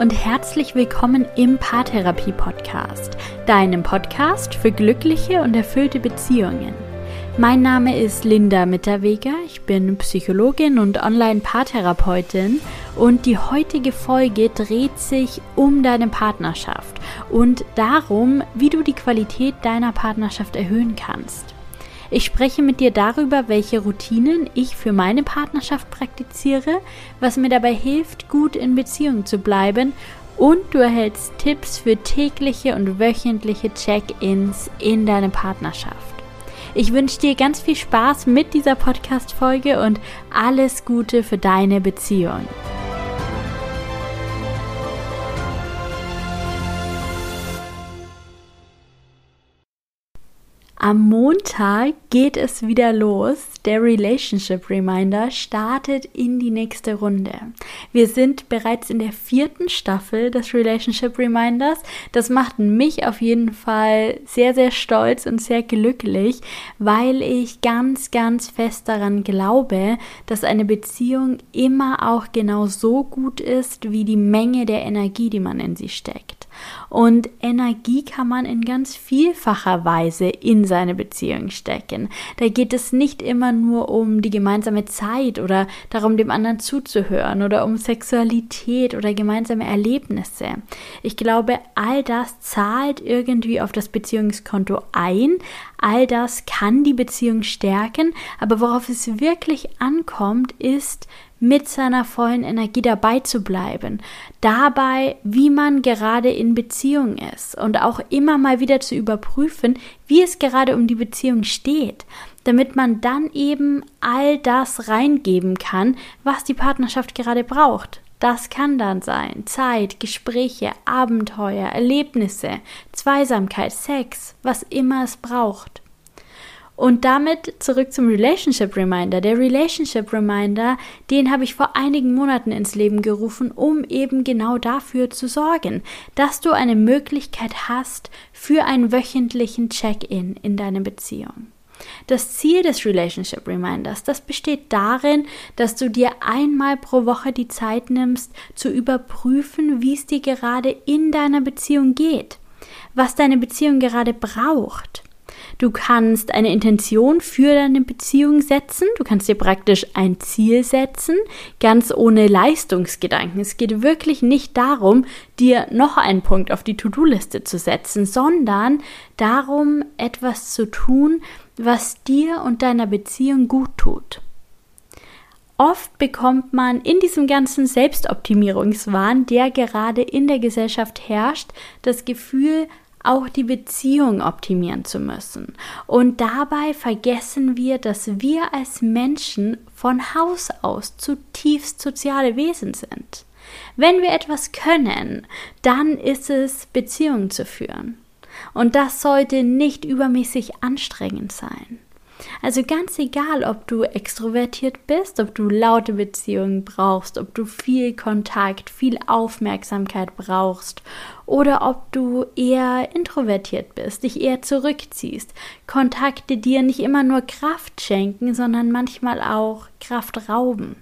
und herzlich willkommen im Paartherapie Podcast, deinem Podcast für glückliche und erfüllte Beziehungen. Mein Name ist Linda Mitterweger, ich bin Psychologin und Online-Paartherapeutin und die heutige Folge dreht sich um deine Partnerschaft und darum, wie du die Qualität deiner Partnerschaft erhöhen kannst. Ich spreche mit dir darüber, welche Routinen ich für meine Partnerschaft praktiziere, was mir dabei hilft, gut in Beziehung zu bleiben und du erhältst Tipps für tägliche und wöchentliche Check-ins in deine Partnerschaft. Ich wünsche dir ganz viel Spaß mit dieser Podcast-Folge und alles Gute für deine Beziehung. Am Montag geht es wieder los. Der Relationship Reminder startet in die nächste Runde. Wir sind bereits in der vierten Staffel des Relationship Reminders. Das macht mich auf jeden Fall sehr, sehr stolz und sehr glücklich, weil ich ganz, ganz fest daran glaube, dass eine Beziehung immer auch genau so gut ist wie die Menge der Energie, die man in sie steckt. Und Energie kann man in ganz vielfacher Weise in seine Beziehung stecken. Da geht es nicht immer nur um die gemeinsame Zeit oder darum, dem anderen zuzuhören oder um Sexualität oder gemeinsame Erlebnisse. Ich glaube, all das zahlt irgendwie auf das Beziehungskonto ein. All das kann die Beziehung stärken, aber worauf es wirklich ankommt, ist, mit seiner vollen Energie dabei zu bleiben, dabei, wie man gerade in Beziehung ist und auch immer mal wieder zu überprüfen, wie es gerade um die Beziehung steht, damit man dann eben all das reingeben kann, was die Partnerschaft gerade braucht. Das kann dann sein Zeit, Gespräche, Abenteuer, Erlebnisse, Zweisamkeit, Sex, was immer es braucht. Und damit zurück zum Relationship Reminder. Der Relationship Reminder, den habe ich vor einigen Monaten ins Leben gerufen, um eben genau dafür zu sorgen, dass du eine Möglichkeit hast für einen wöchentlichen Check-in in deine Beziehung. Das Ziel des Relationship Reminders, das besteht darin, dass du dir einmal pro Woche die Zeit nimmst, zu überprüfen, wie es dir gerade in deiner Beziehung geht, was deine Beziehung gerade braucht Du kannst eine Intention für deine Beziehung setzen. Du kannst dir praktisch ein Ziel setzen, ganz ohne Leistungsgedanken. Es geht wirklich nicht darum, dir noch einen Punkt auf die To-Do-Liste zu setzen, sondern darum, etwas zu tun, was dir und deiner Beziehung gut tut. Oft bekommt man in diesem ganzen Selbstoptimierungswahn, der gerade in der Gesellschaft herrscht, das Gefühl, auch die Beziehung optimieren zu müssen. Und dabei vergessen wir, dass wir als Menschen von Haus aus zutiefst soziale Wesen sind. Wenn wir etwas können, dann ist es Beziehungen zu führen. Und das sollte nicht übermäßig anstrengend sein. Also ganz egal, ob du extrovertiert bist, ob du laute Beziehungen brauchst, ob du viel Kontakt, viel Aufmerksamkeit brauchst oder ob du eher introvertiert bist, dich eher zurückziehst. Kontakte dir nicht immer nur Kraft schenken, sondern manchmal auch Kraft rauben.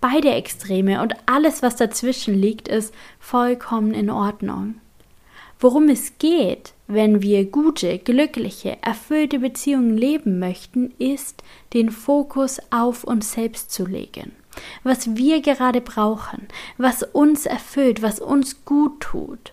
Beide Extreme und alles, was dazwischen liegt, ist vollkommen in Ordnung. Worum es geht, wenn wir gute, glückliche, erfüllte Beziehungen leben möchten, ist, den Fokus auf uns selbst zu legen. Was wir gerade brauchen, was uns erfüllt, was uns gut tut.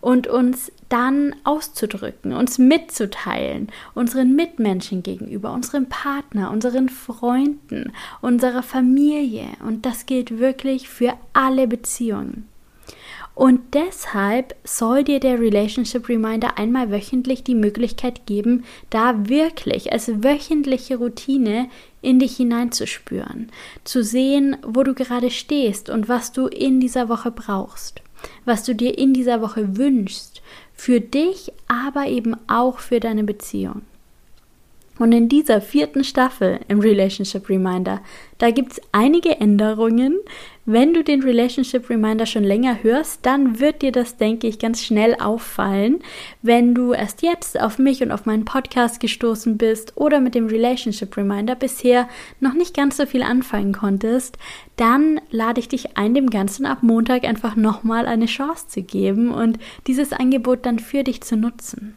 Und uns dann auszudrücken, uns mitzuteilen, unseren Mitmenschen gegenüber, unserem Partner, unseren Freunden, unserer Familie. Und das gilt wirklich für alle Beziehungen. Und deshalb soll dir der Relationship Reminder einmal wöchentlich die Möglichkeit geben, da wirklich als wöchentliche Routine in dich hineinzuspüren, zu sehen, wo du gerade stehst und was du in dieser Woche brauchst, was du dir in dieser Woche wünschst, für dich, aber eben auch für deine Beziehung. Und in dieser vierten Staffel im Relationship Reminder, da gibt es einige Änderungen. Wenn du den Relationship Reminder schon länger hörst, dann wird dir das, denke ich, ganz schnell auffallen. Wenn du erst jetzt auf mich und auf meinen Podcast gestoßen bist oder mit dem Relationship Reminder bisher noch nicht ganz so viel anfangen konntest, dann lade ich dich ein, dem Ganzen ab Montag einfach nochmal eine Chance zu geben und dieses Angebot dann für dich zu nutzen.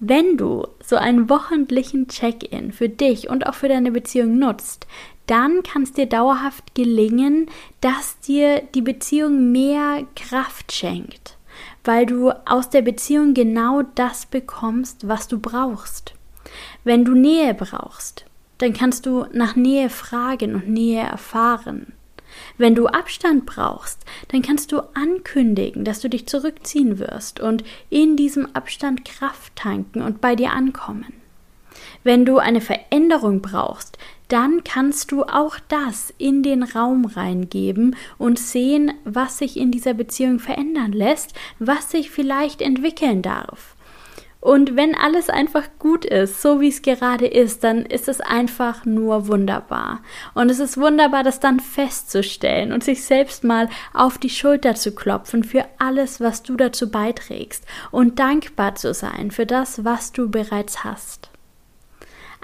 Wenn du so einen wochentlichen Check-in für dich und auch für deine Beziehung nutzt, dann kann es dir dauerhaft gelingen, dass dir die Beziehung mehr Kraft schenkt, weil du aus der Beziehung genau das bekommst, was du brauchst. Wenn du Nähe brauchst, dann kannst du nach Nähe fragen und Nähe erfahren. Wenn du Abstand brauchst, dann kannst du ankündigen, dass du dich zurückziehen wirst und in diesem Abstand Kraft tanken und bei dir ankommen. Wenn du eine Veränderung brauchst, dann kannst du auch das in den Raum reingeben und sehen, was sich in dieser Beziehung verändern lässt, was sich vielleicht entwickeln darf. Und wenn alles einfach gut ist, so wie es gerade ist, dann ist es einfach nur wunderbar. Und es ist wunderbar, das dann festzustellen und sich selbst mal auf die Schulter zu klopfen für alles, was du dazu beiträgst und dankbar zu sein für das, was du bereits hast.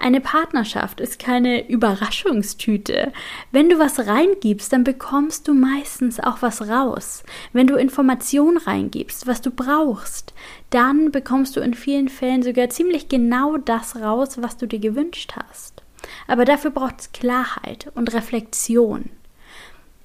Eine Partnerschaft ist keine Überraschungstüte. Wenn du was reingibst, dann bekommst du meistens auch was raus. Wenn du Informationen reingibst, was du brauchst, dann bekommst du in vielen Fällen sogar ziemlich genau das raus, was du dir gewünscht hast. Aber dafür braucht es Klarheit und Reflexion.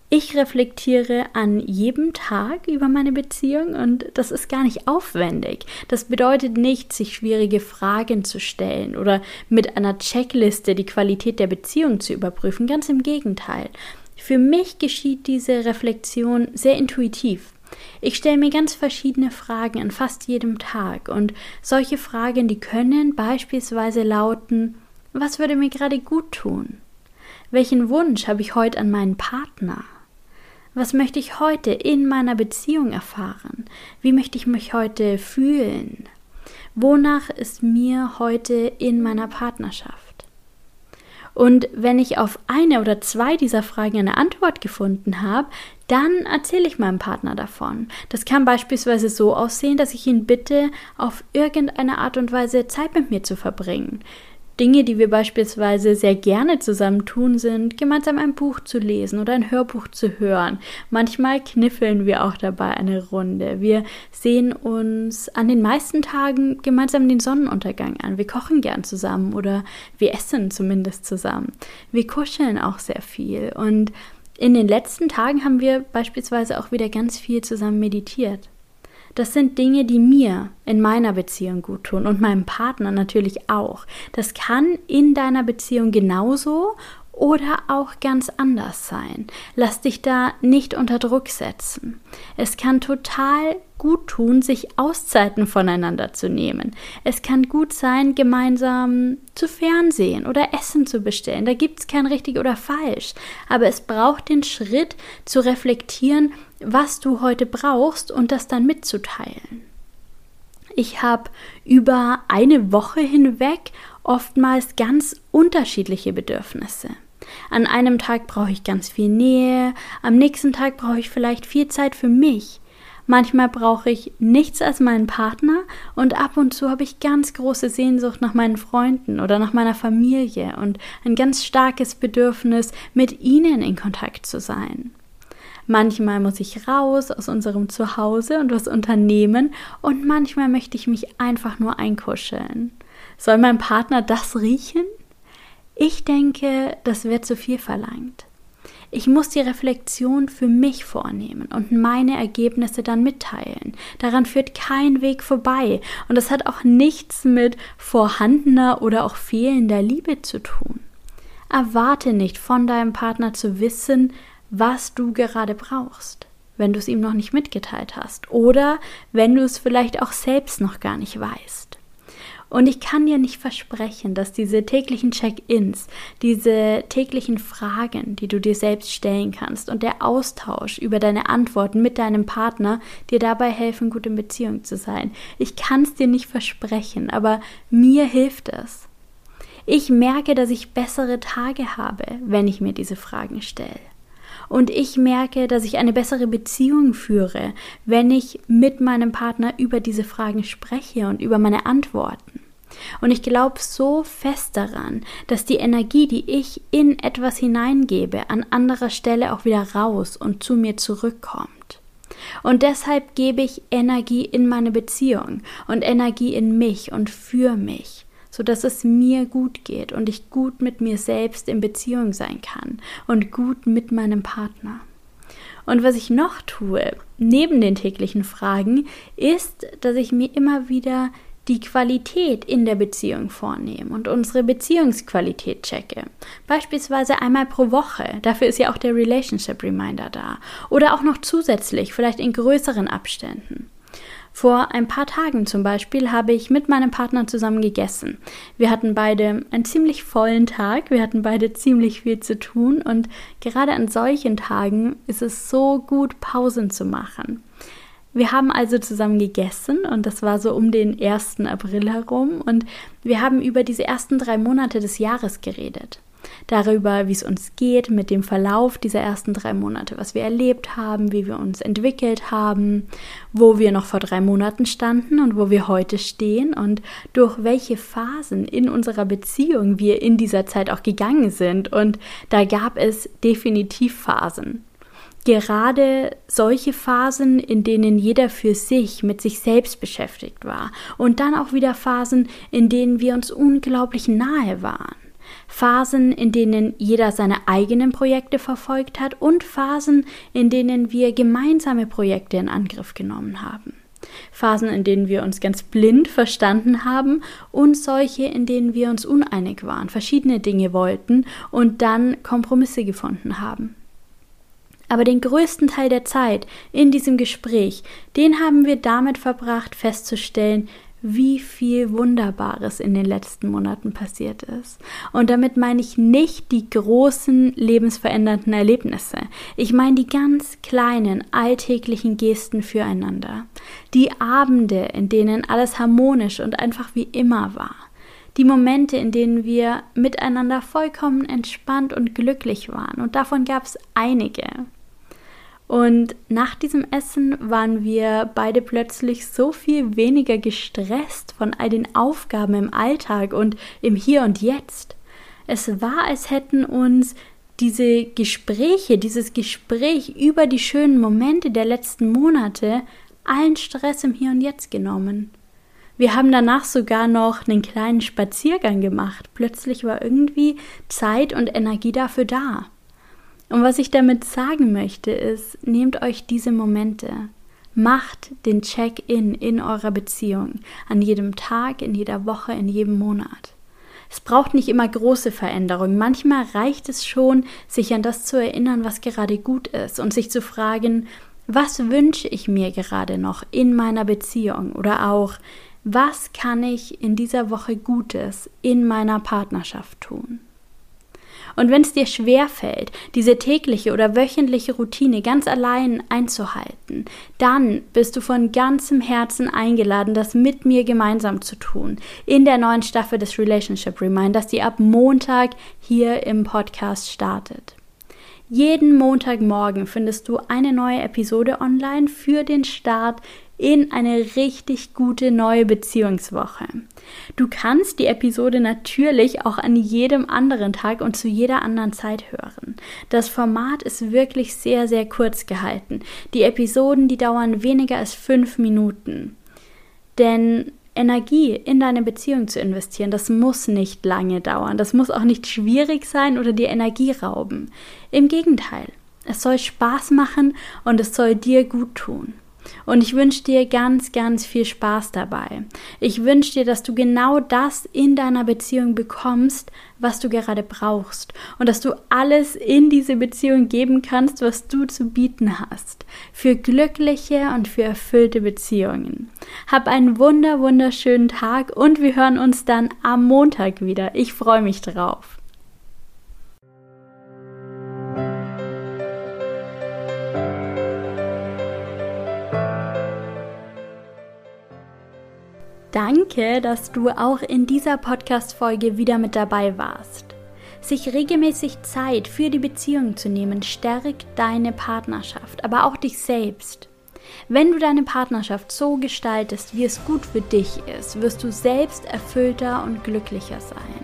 Ich reflektiere an jedem Tag über meine Beziehung und das ist gar nicht aufwendig. Das bedeutet nicht, sich schwierige Fragen zu stellen oder mit einer Checkliste die Qualität der Beziehung zu überprüfen. Ganz im Gegenteil. Für mich geschieht diese Reflexion sehr intuitiv. Ich stelle mir ganz verschiedene Fragen an fast jedem Tag und solche Fragen, die können beispielsweise lauten, was würde mir gerade gut tun? Welchen Wunsch habe ich heute an meinen Partner? Was möchte ich heute in meiner Beziehung erfahren? Wie möchte ich mich heute fühlen? Wonach ist mir heute in meiner Partnerschaft? Und wenn ich auf eine oder zwei dieser Fragen eine Antwort gefunden habe, dann erzähle ich meinem Partner davon. Das kann beispielsweise so aussehen, dass ich ihn bitte, auf irgendeine Art und Weise Zeit mit mir zu verbringen. Dinge, die wir beispielsweise sehr gerne zusammen tun, sind, gemeinsam ein Buch zu lesen oder ein Hörbuch zu hören. Manchmal kniffeln wir auch dabei eine Runde. Wir sehen uns an den meisten Tagen gemeinsam den Sonnenuntergang an. Wir kochen gern zusammen oder wir essen zumindest zusammen. Wir kuscheln auch sehr viel und in den letzten Tagen haben wir beispielsweise auch wieder ganz viel zusammen meditiert. Das sind Dinge, die mir in meiner Beziehung gut tun und meinem Partner natürlich auch. Das kann in deiner Beziehung genauso oder auch ganz anders sein. Lass dich da nicht unter Druck setzen. Es kann total gut tun, sich Auszeiten voneinander zu nehmen. Es kann gut sein, gemeinsam zu Fernsehen oder Essen zu bestellen. Da gibt es kein richtig oder falsch. Aber es braucht den Schritt zu reflektieren, was du heute brauchst und das dann mitzuteilen. Ich habe über eine Woche hinweg oftmals ganz unterschiedliche Bedürfnisse. An einem Tag brauche ich ganz viel Nähe, am nächsten Tag brauche ich vielleicht viel Zeit für mich. Manchmal brauche ich nichts als meinen Partner und ab und zu habe ich ganz große Sehnsucht nach meinen Freunden oder nach meiner Familie und ein ganz starkes Bedürfnis, mit ihnen in Kontakt zu sein. Manchmal muss ich raus aus unserem Zuhause und was unternehmen und manchmal möchte ich mich einfach nur einkuscheln. Soll mein Partner das riechen? Ich denke, das wird zu viel verlangt. Ich muss die Reflexion für mich vornehmen und meine Ergebnisse dann mitteilen. Daran führt kein Weg vorbei und das hat auch nichts mit vorhandener oder auch fehlender Liebe zu tun. Erwarte nicht von deinem Partner zu wissen, was du gerade brauchst, wenn du es ihm noch nicht mitgeteilt hast oder wenn du es vielleicht auch selbst noch gar nicht weißt. Und ich kann dir nicht versprechen, dass diese täglichen Check-ins, diese täglichen Fragen, die du dir selbst stellen kannst und der Austausch über deine Antworten mit deinem Partner dir dabei helfen, gut in Beziehung zu sein. Ich kann es dir nicht versprechen, aber mir hilft es. Ich merke, dass ich bessere Tage habe, wenn ich mir diese Fragen stelle. Und ich merke, dass ich eine bessere Beziehung führe, wenn ich mit meinem Partner über diese Fragen spreche und über meine Antworten. Und ich glaube so fest daran, dass die Energie, die ich in etwas hineingebe, an anderer Stelle auch wieder raus und zu mir zurückkommt. Und deshalb gebe ich Energie in meine Beziehung und Energie in mich und für mich, so dass es mir gut geht und ich gut mit mir selbst in Beziehung sein kann und gut mit meinem Partner. Und was ich noch tue, neben den täglichen Fragen, ist, dass ich mir immer wieder die Qualität in der Beziehung vornehmen und unsere Beziehungsqualität checke. Beispielsweise einmal pro Woche. Dafür ist ja auch der Relationship Reminder da. Oder auch noch zusätzlich, vielleicht in größeren Abständen. Vor ein paar Tagen zum Beispiel habe ich mit meinem Partner zusammen gegessen. Wir hatten beide einen ziemlich vollen Tag, wir hatten beide ziemlich viel zu tun und gerade an solchen Tagen ist es so gut, Pausen zu machen. Wir haben also zusammen gegessen und das war so um den 1. April herum und wir haben über diese ersten drei Monate des Jahres geredet. Darüber, wie es uns geht mit dem Verlauf dieser ersten drei Monate, was wir erlebt haben, wie wir uns entwickelt haben, wo wir noch vor drei Monaten standen und wo wir heute stehen und durch welche Phasen in unserer Beziehung wir in dieser Zeit auch gegangen sind. Und da gab es definitiv Phasen gerade solche Phasen, in denen jeder für sich mit sich selbst beschäftigt war und dann auch wieder Phasen, in denen wir uns unglaublich nahe waren. Phasen, in denen jeder seine eigenen Projekte verfolgt hat und Phasen, in denen wir gemeinsame Projekte in Angriff genommen haben. Phasen, in denen wir uns ganz blind verstanden haben und solche, in denen wir uns uneinig waren, verschiedene Dinge wollten und dann Kompromisse gefunden haben. Aber den größten Teil der Zeit in diesem Gespräch, den haben wir damit verbracht, festzustellen, wie viel Wunderbares in den letzten Monaten passiert ist. Und damit meine ich nicht die großen lebensverändernden Erlebnisse. Ich meine die ganz kleinen alltäglichen Gesten füreinander. Die Abende, in denen alles harmonisch und einfach wie immer war. Die Momente, in denen wir miteinander vollkommen entspannt und glücklich waren. Und davon gab es einige. Und nach diesem Essen waren wir beide plötzlich so viel weniger gestresst von all den Aufgaben im Alltag und im Hier und Jetzt. Es war, als hätten uns diese Gespräche, dieses Gespräch über die schönen Momente der letzten Monate allen Stress im Hier und Jetzt genommen. Wir haben danach sogar noch einen kleinen Spaziergang gemacht. Plötzlich war irgendwie Zeit und Energie dafür da. Und was ich damit sagen möchte, ist, nehmt euch diese Momente. Macht den Check-in in eurer Beziehung an jedem Tag, in jeder Woche, in jedem Monat. Es braucht nicht immer große Veränderungen. Manchmal reicht es schon, sich an das zu erinnern, was gerade gut ist und sich zu fragen, was wünsche ich mir gerade noch in meiner Beziehung oder auch, was kann ich in dieser Woche Gutes in meiner Partnerschaft tun? Und wenn es dir schwer fällt, diese tägliche oder wöchentliche Routine ganz allein einzuhalten, dann bist du von ganzem Herzen eingeladen, das mit mir gemeinsam zu tun. In der neuen Staffel des Relationship Reminders, die ab Montag hier im Podcast startet. Jeden Montagmorgen findest du eine neue Episode online für den Start in eine richtig gute neue Beziehungswoche. Du kannst die Episode natürlich auch an jedem anderen Tag und zu jeder anderen Zeit hören. Das Format ist wirklich sehr, sehr kurz gehalten. Die Episoden, die dauern weniger als fünf Minuten. Denn Energie in deine Beziehung zu investieren, das muss nicht lange dauern. Das muss auch nicht schwierig sein oder dir Energie rauben. Im Gegenteil, es soll Spaß machen und es soll dir gut tun. Und ich wünsche dir ganz, ganz viel Spaß dabei. Ich wünsche dir, dass du genau das in deiner Beziehung bekommst, was du gerade brauchst. Und dass du alles in diese Beziehung geben kannst, was du zu bieten hast. Für glückliche und für erfüllte Beziehungen. Hab einen wunder, wunderschönen Tag und wir hören uns dann am Montag wieder. Ich freue mich drauf. Danke, dass du auch in dieser Podcast-Folge wieder mit dabei warst. Sich regelmäßig Zeit für die Beziehung zu nehmen, stärkt deine Partnerschaft, aber auch dich selbst. Wenn du deine Partnerschaft so gestaltest, wie es gut für dich ist, wirst du selbst erfüllter und glücklicher sein.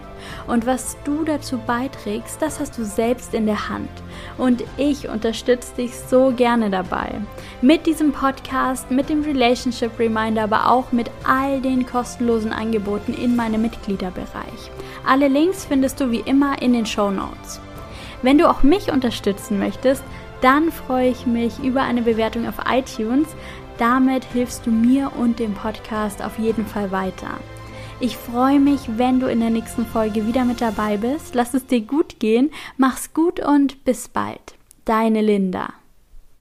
Und was du dazu beiträgst, das hast du selbst in der Hand. Und ich unterstütze dich so gerne dabei. Mit diesem Podcast, mit dem Relationship Reminder, aber auch mit all den kostenlosen Angeboten in meinem Mitgliederbereich. Alle Links findest du wie immer in den Show Notes. Wenn du auch mich unterstützen möchtest, dann freue ich mich über eine Bewertung auf iTunes. Damit hilfst du mir und dem Podcast auf jeden Fall weiter. Ich freue mich, wenn du in der nächsten Folge wieder mit dabei bist. Lass es dir gut gehen, mach's gut und bis bald. Deine Linda.